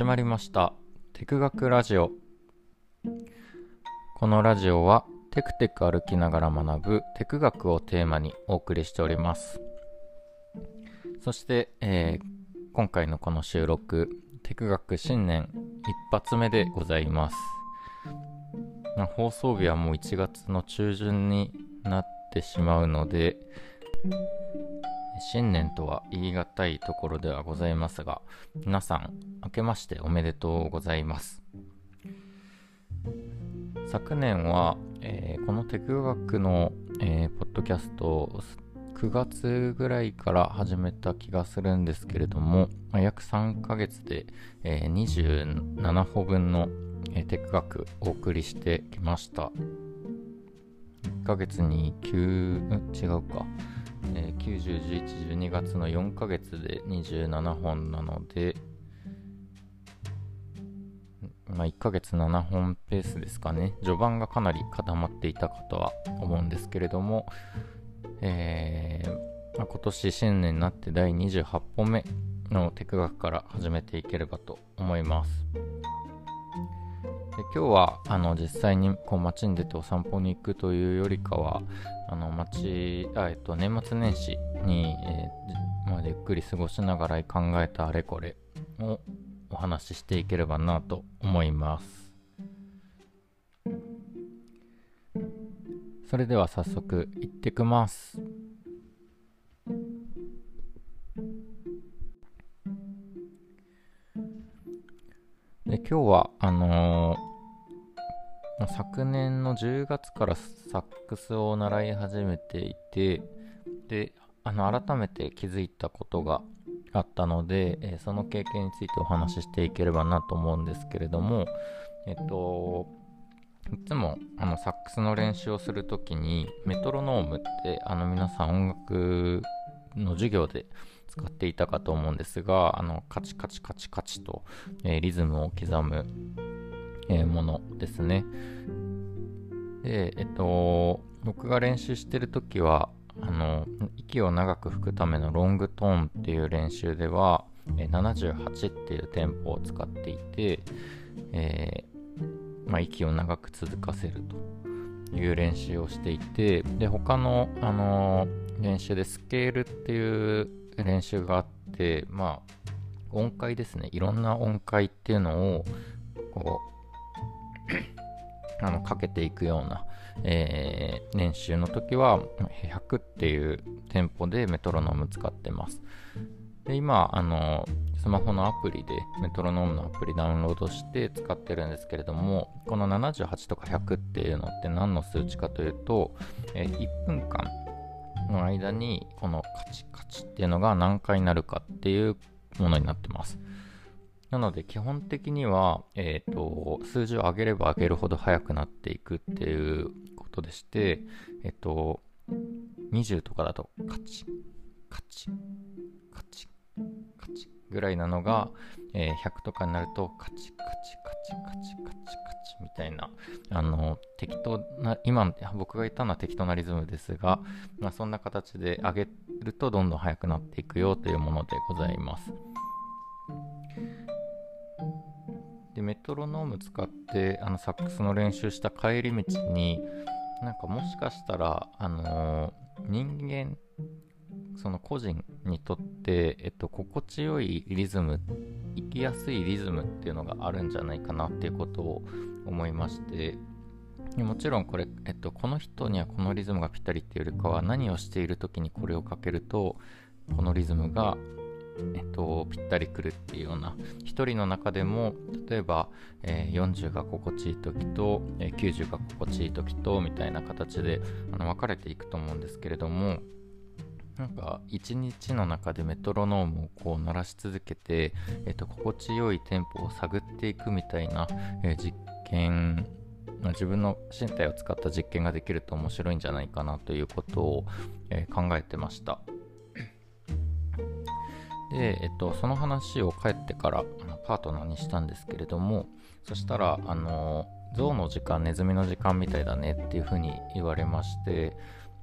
始まりました。テク学ラジオ。このラジオはテクテク歩きながら学ぶテク学をテーマにお送りしております。そして、えー今回のこの収録テク学新年一発目でございます。放送日はもう1月の中旬になってしまうので新年とは言い難いところではございますが皆さん明けましておめでとうございます。昨年は、えーこのテク学の、えーポッドキャスト9月ぐらいから始めた気がするんですけれども、まあ約3ヶ月で、えー27歩分の、えーテク学お送りしてきました。1ヶ月に9、違うか、えー、90、11、12月の4ヶ月で27本なので、まあ、1ヶ月7本ペースですかね。序盤がかなり固まっていたかとは思うんですけれども、えーまあ、今年新年になって第28本目のテク学から始めていければと思います。で今日はあの実際にこう街に出てお散歩に行くというよりかはあの街あ、えっと、年末年始に、えーまあ、ゆっくり過ごしながら考えたあれこれをお話ししていければなと思います。それでは早速行ってきます。で今日はあのー昨年の10月からサックスを習い始めていてであの改めて気づいたことがあったので、えーその経験についてお話ししていければなと思うんですけれどもえっといつもあのサックスの練習をするときにメトロノームってあの皆さん音楽の授業で使っていたかと思うんですがあのカチカチカチカチと、えーリズムを刻む、えーものですね。でえっと僕が練習してるときはあの息を長く吹くためのロングトーンっていう練習では78っていうテンポを使っていて、えーまあ、息を長く続かせるという練習をしていてで他の、あのー練習でスケールっていう練習があってまあ音階ですね。いろんな音階っていうのをこうあのかけていくような、えー練習の時は100っていうテンポでメトロノーム使ってます。で今あのスマホのアプリでメトロノームのアプリダウンロードして使ってるんですけれどもこの78とか100っていうのって何の数値かというと、えー1分間の間にこのカチカチっていうのが何回になるかっていうものになってます。なので基本的には、えー、と数字を上げれば上げるほど速くなっていくっていうことでして、えっ、と20とかだとカチカチカチカチぐらいなのが、えー100とかになるとカチカチカチカチカチカチみたいなあの適当な今僕が言ったのは適当なリズムですが、まあ、そんな形で上げるとどんどん速くなっていくよというものでございます。でメトロノーム使ってあのサックスの練習した帰り道になんかもしかしたら、あのー人間その個人にとって、えっと、心地よいリズム生きやすいリズムっていうのがあるんじゃないかなっていうことを思いましてもちろんこれ、えっと、この人にはこのリズムがぴったりっていうよりかは何をしている時にこれをかけるとこのリズムがえっと、ぴったりくるっていうような一人の中でも例えば、えー40が心地いい時と、えー90が心地いい時とみたいな形であの分かれていくと思うんですけれどもなんか一日の中でメトロノームをこう鳴らし続けて、えっと、心地よいテンポを探っていくみたいな、え実験自分の身体を使った実験ができると面白いんじゃないかなということを、え考えてました。で、えっと、その話を帰ってからパートナーにしたんですけれどもそしたらあの象の時間ネズミの時間みたいだねっていうふうに言われまして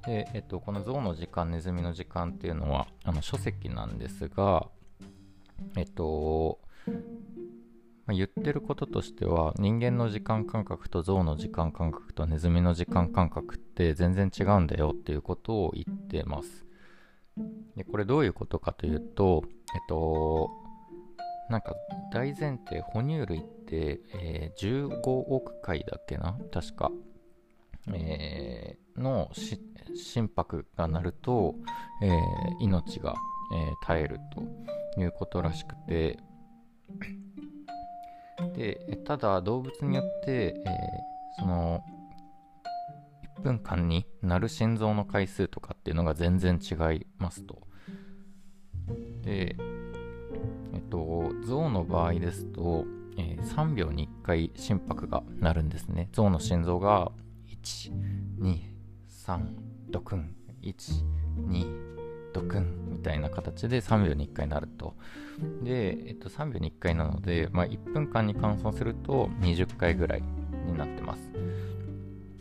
で、えっと、この象の時間ネズミの時間っていうのはあの書籍なんですがえっとま、言ってることとしては人間の時間感覚と象の時間感覚とネズミの時間感覚って全然違うんだよっていうことを言ってます。でこれどういうことかというとえっとなんか大前提哺乳類って、えー、15億回だっけな？確か、えー、の心拍が鳴ると、えー、命が、えー、絶えるということらしくて。でただ動物によって、えー、その1分間に鳴る心臓の回数とかっていうのが全然違いますとでえっと象の場合ですと、えー、3秒に1回心拍が鳴るんですね象の心臓が123ドクン12ドクンみたいな形で3秒に1回なると。で、えっと、3秒に1回なので、まあ、1分間に換算すると20回ぐらいになってます。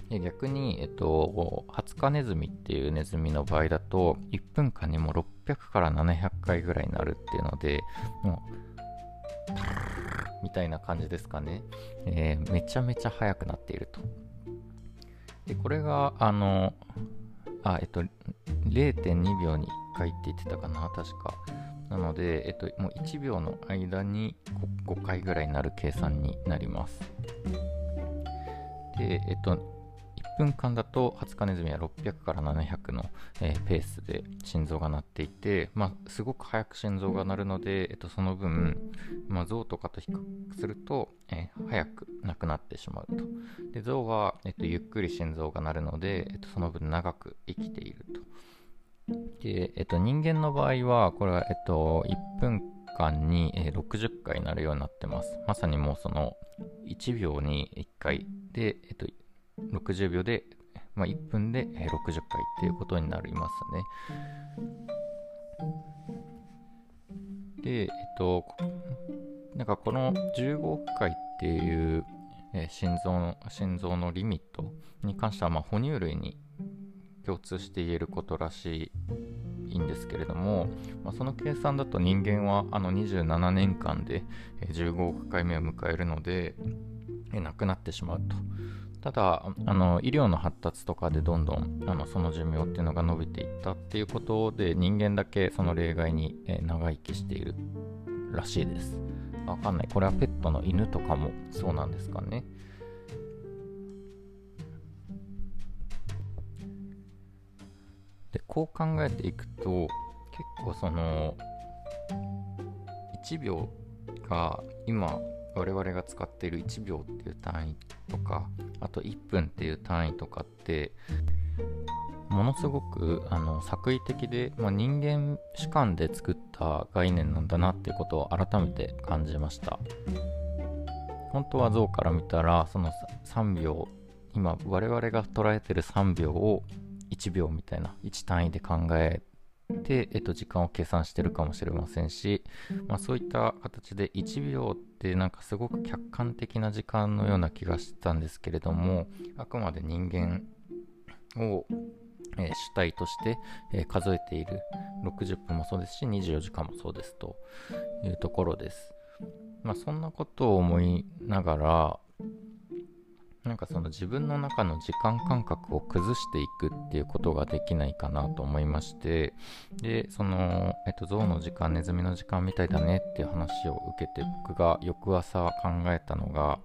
で逆に、えっと、ハツカネズミっていうネズミの場合だと、1分間にも600から700回ぐらいになるっていうので、もう、みたいな感じですかね。えー、めちゃめちゃ速くなっていると。で、これが、あの、あ、えっと、0.2秒に1回って言ってたかな、確か。なので、えっと、もう1秒の間に 5, 回ぐらいになる計算になります。で、えっと、分間だと20日ネズミは600から700の、えー、ペースで心臓が鳴っていて、まあ、すごく早く心臓が鳴るので、えっと、その分、まあ、象とかと比較すると、えー、早く亡くなってしまうと。で象は、えっと、ゆっくり心臓が鳴るので、えっと、その分長く生きていると。で、えっと、人間の場合は、これは、えっと、1分間に、えー、60回なるようになってます。まさにもうその1秒に1回で、えっと、60秒で、まあ、1分で60回っていうことになりますね。で、えっと、なんかこの15億回っていう、え、心臓の心臓のリミットに関しては、まあ、哺乳類に共通して言えることらしいんですけれども、まあ、その計算だと人間はあの27年間で15億回目を迎えるので、え亡くなってしまうと。ただあの医療の発達とかでどんどんあのその寿命っていうのが伸びていったっていうことで人間だけその例外に、え長生きしているらしいです。わかんない。これはペットの犬とかもそうなんですかね。でこう考えていくと結構その1秒が今我々が使っている1秒っていう単位とかあと1分っていう単位とかってものすごくあの作為的で、まあ、人間主観で作った概念なんだなっていうことを改めて感じました。本当は象から見たらその3秒今我々が捉えてる3秒を1秒みたいな1単位で考えで、えっと、時間を計算してるかもしれませんし、まあ、そういった形で1秒ってなんかすごく客観的な時間のような気がしてたんですけれどもあくまで人間を、えー、主体として、えー、数えている60分もそうですし24時間もそうですというところです。まあ、そんなことを思いながらなんかその自分の中の時間感覚を崩していくっていうことができないかなと思いましてでその、えっと、象の時間ネズミの時間みたいだねっていう話を受けて僕が翌朝考えたのが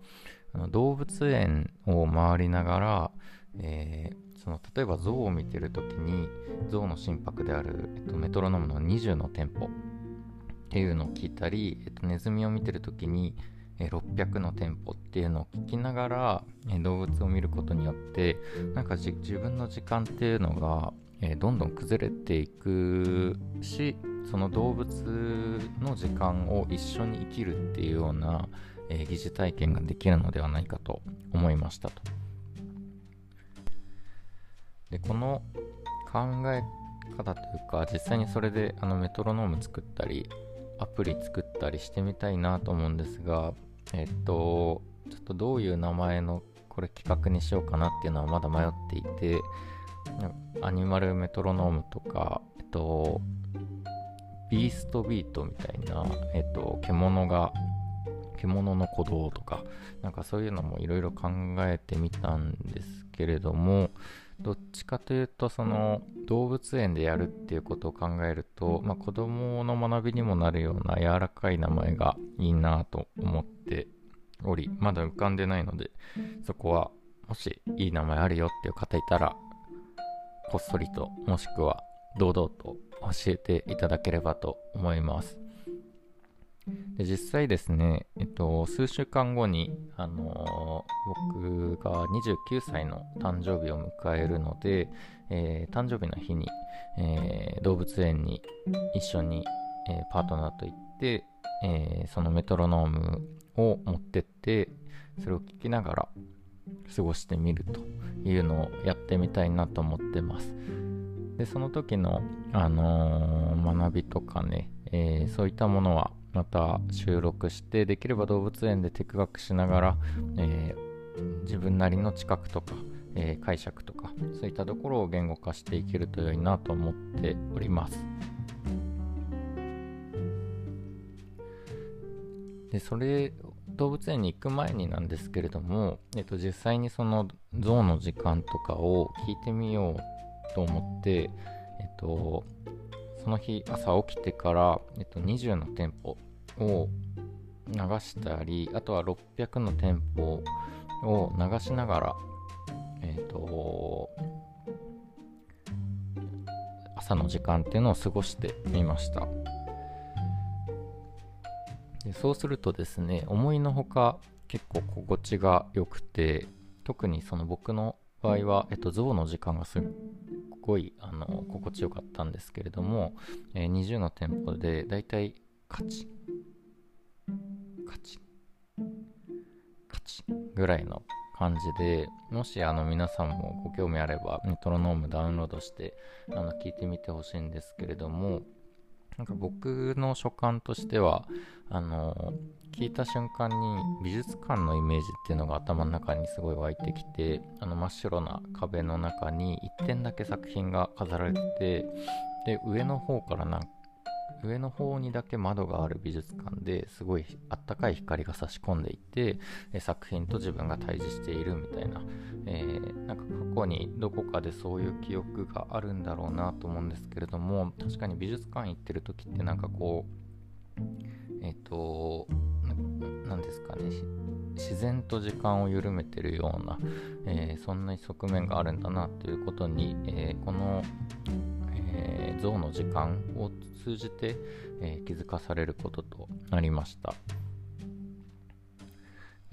動物園を回りながら、えー、その例えば象を見てる時に象の心拍である、えっと、メトロノームの20のテンポっていうのを聞いたり、えっと、ネズミを見てる時に600の店舗っていうのを聞きながら動物を見ることによってなんか自分の時間っていうのがどんどん崩れていくしその動物の時間を一緒に生きるっていうような疑似体験ができるのではないかと思いましたと。でこの考え方というか実際にそれであのメトロノーム作ったりアプリ作ったりしてみたいなと思うんですがえっと、ちょっとどういう名前のこれ企画にしようかなっていうのはまだ迷っていて、アニマルメトロノームとか、えっと、ビーストビートみたいな、えっと、獣が、獣の鼓動とかなんかそういうのもいろいろ考えてみたんですけれどもどっちかというとその動物園でやるっていうことを考えると、まあ、子供の学びにもなるような柔らかい名前がいいなと思っておりまだ浮かんでないのでそこはもしいい名前あるよっていう方いたらこっそりともしくは堂々と教えていただければと思いますで実際ですね、えっと、数週間後に、あのー、僕が29歳の誕生日を迎えるので、えー、誕生日の日に、えー、動物園に一緒に、えパートナーと行って、えそのメトロノームを持ってってそれを聞きながら過ごしてみるというのをやってみたいなと思ってます。でその時の、あの学びとかね、えそういったものはまた収録してできれば動物園でテク学しながら、えー、自分なりの知覚とか、えー、解釈とかそういったところを言語化していけると良いなと思っております。でそれ動物園に行く前になんですけれども、えっと、実際にその象の時間とかを聞いてみようと思って、えっと、その日朝起きてから、えっと、20の店舗を流したりあとは600の店舗を流しながらえっ、と朝の時間っていうのを過ごしてみました。でそうするとですね思いのほか結構心地が良くて特にその僕の場合は、えっと、象の時間がすごいあの心地よかったんですけれども、えー、20の店舗でだいたいカチカチカチぐらいの感じでもしあの皆さんもご興味あればメトロノームダウンロードしてあの聞いてみてほしいんですけれどもなんか僕の所感としてはあの聞いた瞬間に美術館のイメージっていうのが頭の中にすごい湧いてきてあの真っ白な壁の中に1点だけ作品が飾られててで上の方からなん上の方にだけ窓がある美術館ですごいあったかい光が差し込んでいて作品と自分が対峙しているみたいな、えー、なんか過去にどこかでそういう記憶があるんだろうなと思うんですけれども確かに美術館行ってる時ってなんかこうえっ、ー、と何ですかね自然と時間を緩めてるような、えー、そんな側面があるんだなということに、え、この、えー、象の時間を通じて、え気づかされることとなりました。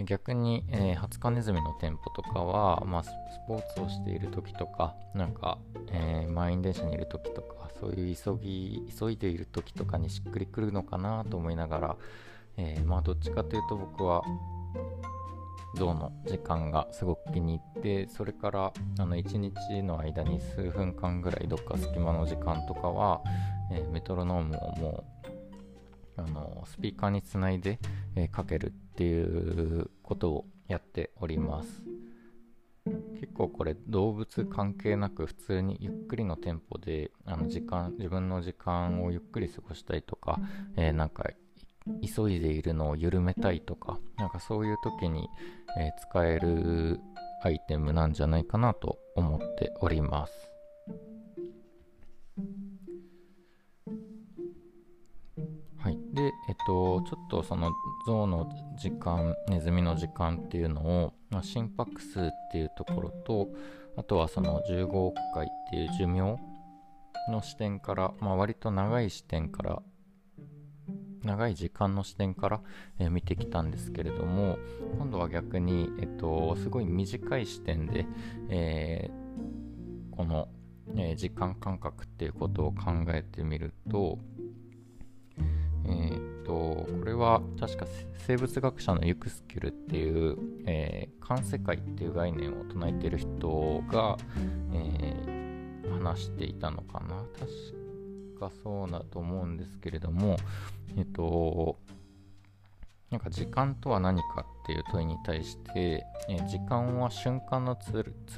逆に、えー、20日ネズミの店舗とかは、まあ、スポーツをしている時とかなんか、え満員電車にいる時とかそういう急ぎ急いでいる時とかにしっくりくるのかなと思いながら、えー、まあどっちかというと僕は象の時間がすごく気に入ってそれからあの1日の間に数分間ぐらいどっか隙間の時間とかは、え、メトロノームをもうあのスピーカーにつないで、え、かけるっていうことをやっております。結構これ動物関係なく普通にゆっくりのテンポであの時間自分の時間をゆっくり過ごしたりとか、えー、なんか急いでいるのを緩めたいとか、なんかそういう時に、えー、使えるアイテムなんじゃないかなと思っております。はい。で、えっと、ちょっとその象の時間、ネズミの時間っていうのを、まあ、心拍数っていうところと、あとはその15億回っていう寿命の視点から、まあ、割と長い視点から長い時間の視点から、えー、見てきたんですけれども今度は逆に、えっと、すごい短い視点で、えー、この、えー、時間感覚っていうことを考えてみるとえー、っとこれは確か生物学者のユクスキュルっていう、えー、環世界っていう概念を唱えている人が、えー、話していたのかな。確かそうだと思うんですけれども、えっと、なんか時間とは何かっていう問いに対して、え時間は瞬間の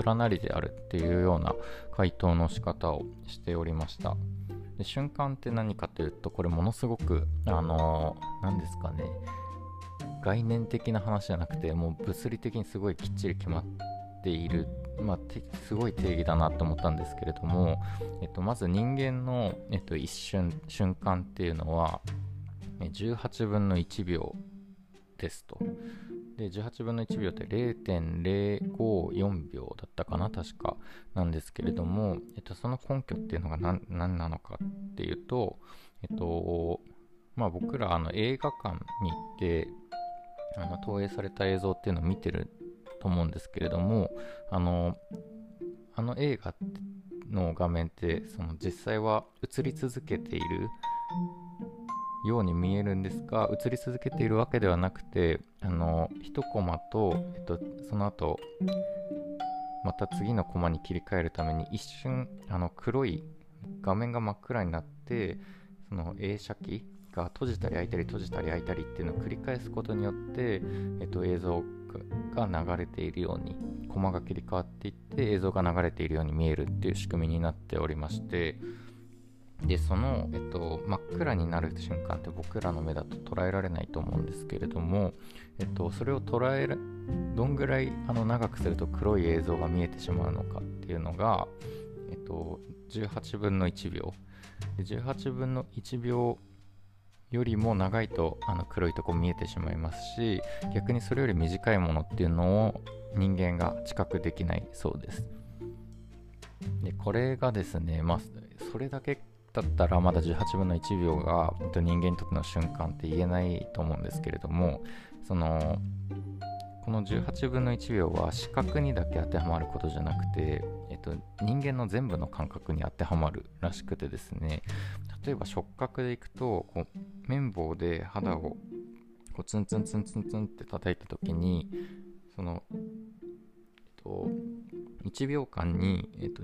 連なりであるっていうような回答の仕方をしておりました。で瞬間って何かというと、これものすごく、あのー、何ですかね、概念的な話じゃなくてもう物理的にすごいきっちり決まっている、まあ、すごい定義だなと思ったんですけれども、えっと、まず人間の、えっと、一瞬瞬間っていうのは18分の1秒ですと。で18分の1秒って0.054秒だったかな確かなんですけれども、えっと、その根拠っていうのが何何なのかっていうと、えっとまあ、僕らあの映画館に行ってあの投影された映像っていうのを見てると思うんですけれどもあのあの映画の画面ってその実際は映り続けているように見えるんですが映り続けているわけではなくてあの1コマと、えっと、その後また次のコマに切り替えるために一瞬あの黒い画面が真っ暗になってその映写機が閉じたり開いたり閉じたり開いたりっていうのを繰り返すことによって、えっと、映像が流れているようにコマが切り替わっていって映像が流れているように見えるっていう仕組みになっておりましてでその、えっと、真っ暗になる瞬間って僕らの目だと捉えられないと思うんですけれども、えっと、それを捉えるどんぐらいあの長くすると黒い映像が見えてしまうのかっていうのが、えっと、18分の1秒。で18分の1秒よりも長いとあの黒いとこ見えてしまいますし逆にそれより短いものっていうのを人間が知覚できないそうです。でこれがですねまあそれだけだったらまだ18分の1秒が人間にとっての瞬間って言えないと思うんですけれどもそのこの18分の1秒は視覚にだけ当てはまることじゃなくて、えっと、人間の全部の感覚に当てはまるらしくてですね。例えば触覚でいくとこう綿棒で肌をこうツンツンツンツンツンって叩いた時にその、えっと、1秒間に、えっと、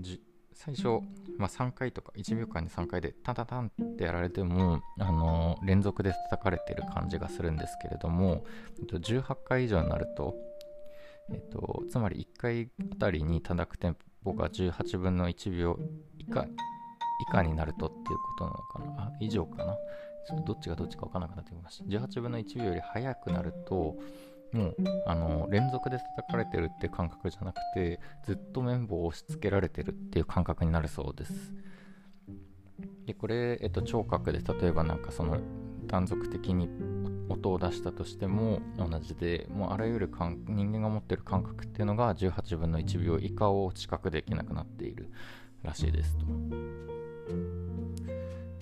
最初、まあ、3回とか1秒間に3回でタタタンってやられても、あの、連続で叩かれてる感じがするんですけれども、えっと、18回以上になると、えっと、つまり1回あたりに叩くテンポが18分の1秒以下以下になるとっていうことなのかな？あ以上かな？ちょっとどっちがどっちか分からなくなってきました。18分の1秒より早くなるともうあの連続で叩かれてるって感覚じゃなくてずっと綿棒を押し付けられてるっていう感覚になるそうです。でこれ、えっと、聴覚で例えばなんかその断続的に音を出したとしても同じでもうあらゆる人間が持ってる感覚っていうのが18分の1秒以下を知覚できなくなっているらしいですと。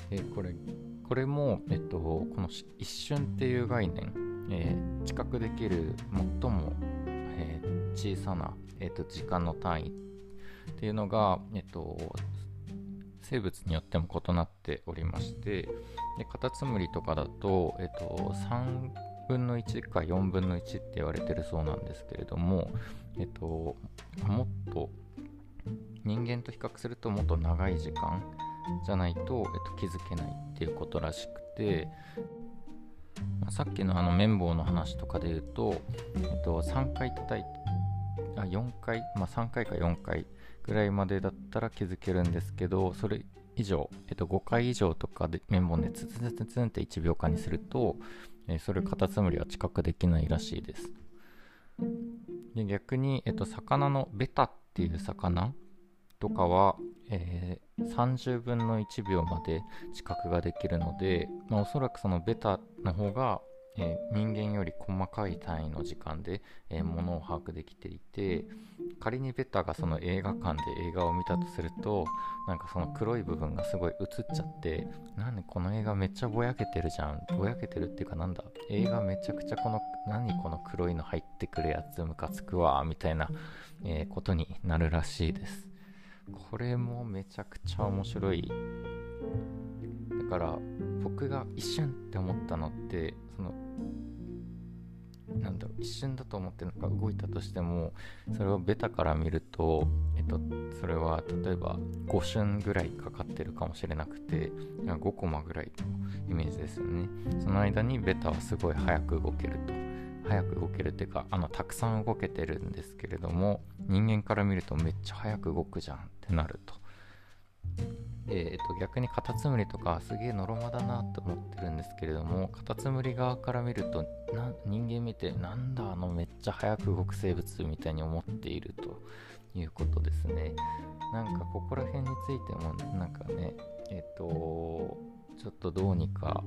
でこれこれも、えっと、この一瞬っていう概念えー、知覚できる最も、えー、小さな、えーと、時間の単位っていうのが、えーと、生物によっても異なっておりましてでカタツムリとかだと,、えーと、3分の1か4分の1って言われてるそうなんですけれども、えー、ともっと人間と比較するともっと長い時間じゃないと,、えー、と気づけないっていうことらしくてまあ、さっきのあの綿棒の話とかで言うと、えっと、3回叩いてあ4回、まあ、3回か4回ぐらいまでだったら気づけるんですけどそれ以上、えっと、5回以上とかで綿棒でツツツツツンって1秒間にすると、えー、それカタツムリは知覚できないらしいです。で逆に、えっと、魚のベタっていう魚とかは、えー、30分の1秒まで知覚ができるので、まあ、おそらくそのベタの方が、えー、人間より細かい単位の時間で、えー、ものを把握できていて仮にベッタがその映画館で映画を見たとするとなんかその黒い部分がすごい映っちゃってなんでこの映画めっちゃぼやけてるじゃんぼやけてるっていうかなんだ映画めちゃくちゃこの何この黒いの入ってくるやつムカつくわみたいな、えー、ことになるらしいです。これもめちゃくちゃ面白い。だから僕が一瞬って思ったのってそのなんだろう一瞬だと思ってなんか動いたとしてもそれをベタから見ると、えっと、それは例えば5瞬ぐらいかかってるかもしれなくて5コマぐらいのイメージですよね。その間にベタはすごい早く動けると。早く動けるっていうかあのたくさん動けてるんですけれども人間から見るとめっちゃ早く動くじゃんってなると、えっと、逆にカタツムリとかすげえのろまだなと思ってるんですけれどもカタツムリ側から見るとな人間見てなんだあのめっちゃ速く動く生物みたいに思っているということですね。なんかここら辺についてもなんかねえっとちょっとどうにか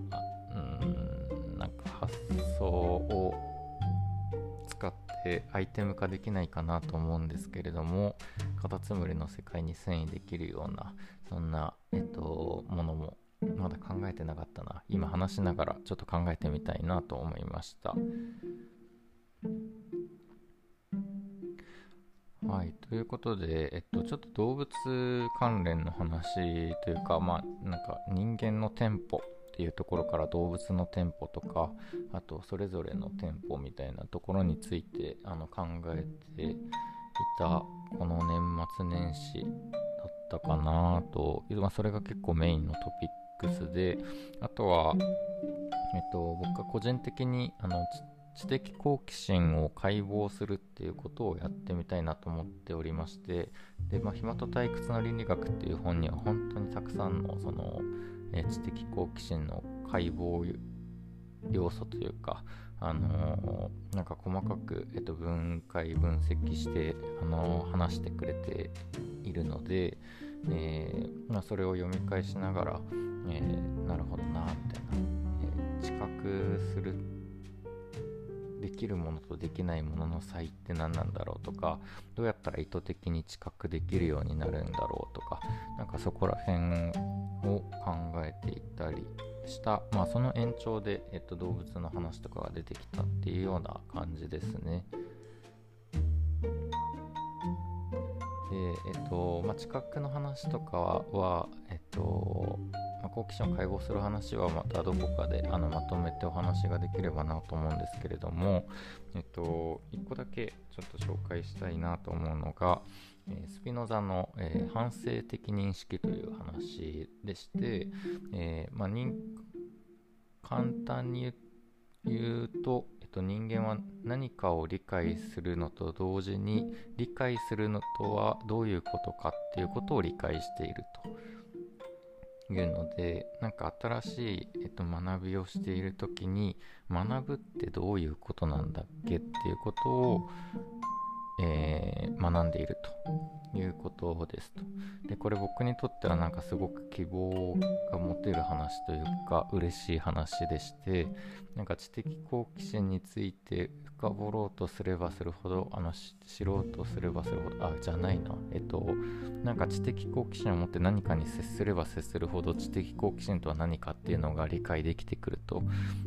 うんなんか発想をってアイテム化できないかなと思うんですけれどもカタツムリの世界に遷移できるようなそんな、えっと、ものもまだ考えてなかったな。今話しながらちょっと考えてみたいなと思いました。はい、ということで、えっと、ちょっと動物関連の話というか、まあ、なんか人間の店舗っていうところから動物の店舗とかあとそれぞれの店舗みたいなところについてあの考えていたこの年末年始だったかなと、まあ、それが結構メインのトピックスであとは、えっと、僕が個人的にあの知的好奇心を解剖するっていうことをやってみたいなと思っておりましてで、まあ、暇と退屈の倫理学っていう本には本当にたくさんのそのえ知的好奇心の解剖要素というか、あのー、なんか細かく、えっと、分解分析して、あのー、話してくれているので、えー、まあ、それを読み返しながら、えなるほどなみたいな、え知覚するできるものとできないものの差異って何なんだろうとかどうやったら意図的に知覚できるようになるんだろうとかなんかそこら辺を考えていたりした、まあ、その延長で、えっと、動物の話とかが出てきたっていうような感じですね。で、えっと、まあ、知覚の話とかは、えっと、好奇心を解剖する話はまたどこかであのまとめてお話ができればなと思うんですけれども、えっと、1個だけちょっと紹介したいなと思うのが、え、スピノザの、えー、反省的認識という話でして、えー、まあ、簡単に言うと、えっと、人間は何かを理解するのと同時に理解するのとはどういうことかっていうことを理解していると。いうのでなんか新しい、えっと、学びをしている時に学ぶってどういうことなんだっけっていうことを、えー、学んでいると。いうことですと。でこれ僕にとってはなんかすごく希望が持てる話というか嬉しい話でしてなんか知的好奇心について深掘ろうとすればするほどあの知ろうとすればするほどあじゃないなえっとなんか知的好奇心を持って何かに接すれば接するほど知的好奇心とは何かっていうのが理解できてくると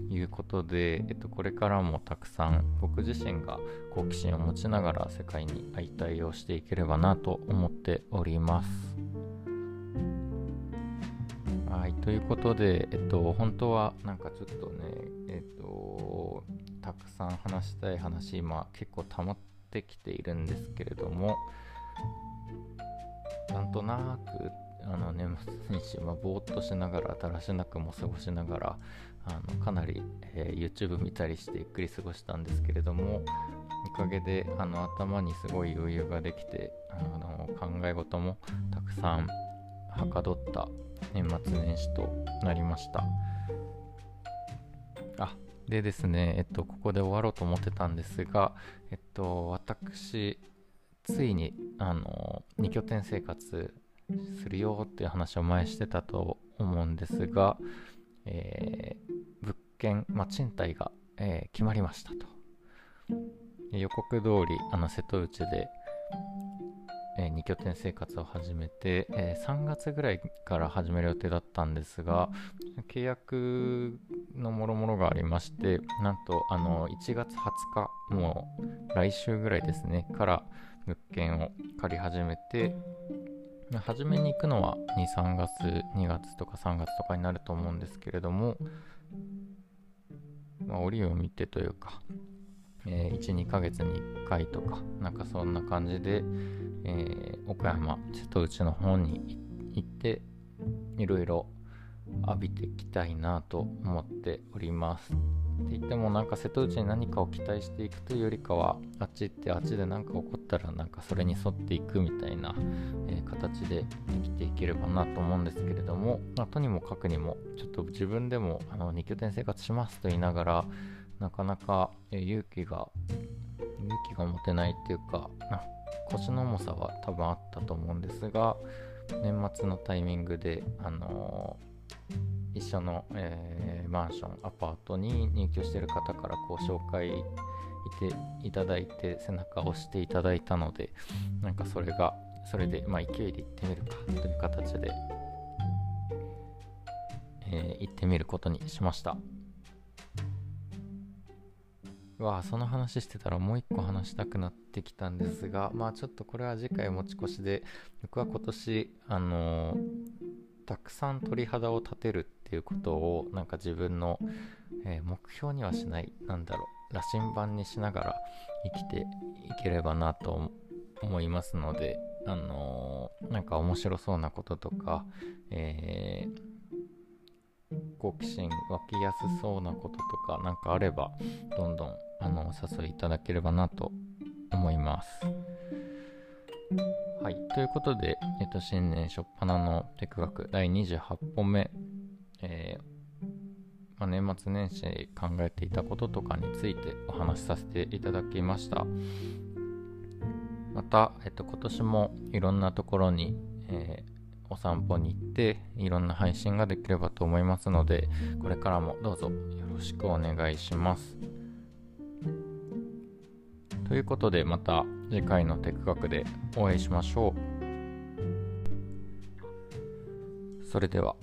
いうことで、えっと、これからもたくさん僕自身が好奇心を持ちながら世界に相対応していければなと思っております。はい、ということで、えっと、本当はなんかちょっとね、えっと、たくさん話したい話今結構溜まってきているんですけれどもなんとなくあの年末年始、まあ、ぼーっとしながらだらしなくも過ごしながらあのかなり、えー、YouTube 見たりしてゆっくり過ごしたんですけれどもおかげであの頭にすごい余裕ができてあの考え事もたくさんはかどった年末年始となりましたあでですね、えっと、ここで終わろうと思ってたんですが、えっと、私、ついに、あの、2拠点生活するよっていう話を前してたと思うんですが、えー、物件、まあ、賃貸が、えー、決まりましたと。予告通り、あの、瀬戸内で、えー、2拠点生活を始めて、えー、3月ぐらいから始める予定だったんですが契約のもろもろがありましてなんとあの1月20日もう来週ぐらいですねから物件を借り始めて初めに行くのは23月2月とか3月とかになると思うんですけれども、まあ、折を見てというかえー、1、2ヶ月に1回とか、なんかそんな感じで、えー、岡山、瀬戸内の方に行って、いろいろ浴びていきたいなと思っております。って言ってもなんか瀬戸内に何かを期待していくというよりかはあっち行ってあっちで何か起こったらなんかそれに沿っていくみたいな、えー、形で生きていければなと思うんですけれども、まあ、とにもかくにもちょっと自分でもあの2拠点生活しますと言いながらなかなか、勇気が勇気が持てないっていうか腰の重さは多分あったと思うんですが年末のタイミングであのー一緒の、えー、マンションアパートに入居してる方からこう紹介いていただいて背中を押していただいたのでなんかそれがそれで、まあ、勢いで行ってみるかという形で、えー、行ってみることにしました。わその話してたらもう一個話したくなってきたんですがまあちょっとこれは次回持ち越しで僕は今年あのたくさん鳥肌を立てるっていうことをなんか自分の、えー、目標にはしないなんだろう羅針盤にしながら生きていければなと思いますのであのー、なんか面白そうなこととか、えー、好奇心湧きやすそうなこととか何かあればどんどんあのお誘いいただければなと思います。はい。ということで、えっと、新年初っ端のテク学第28本目、えー、まあ、年末年始考えていたこととかについてお話しさせていただきました。また、えっと、今年もいろんなところに、えー、お散歩に行っていろんな配信ができればと思いますのでこれからもどうぞよろしくお願いします。ということでまた次回のテク学でお会いしましょう。それでは。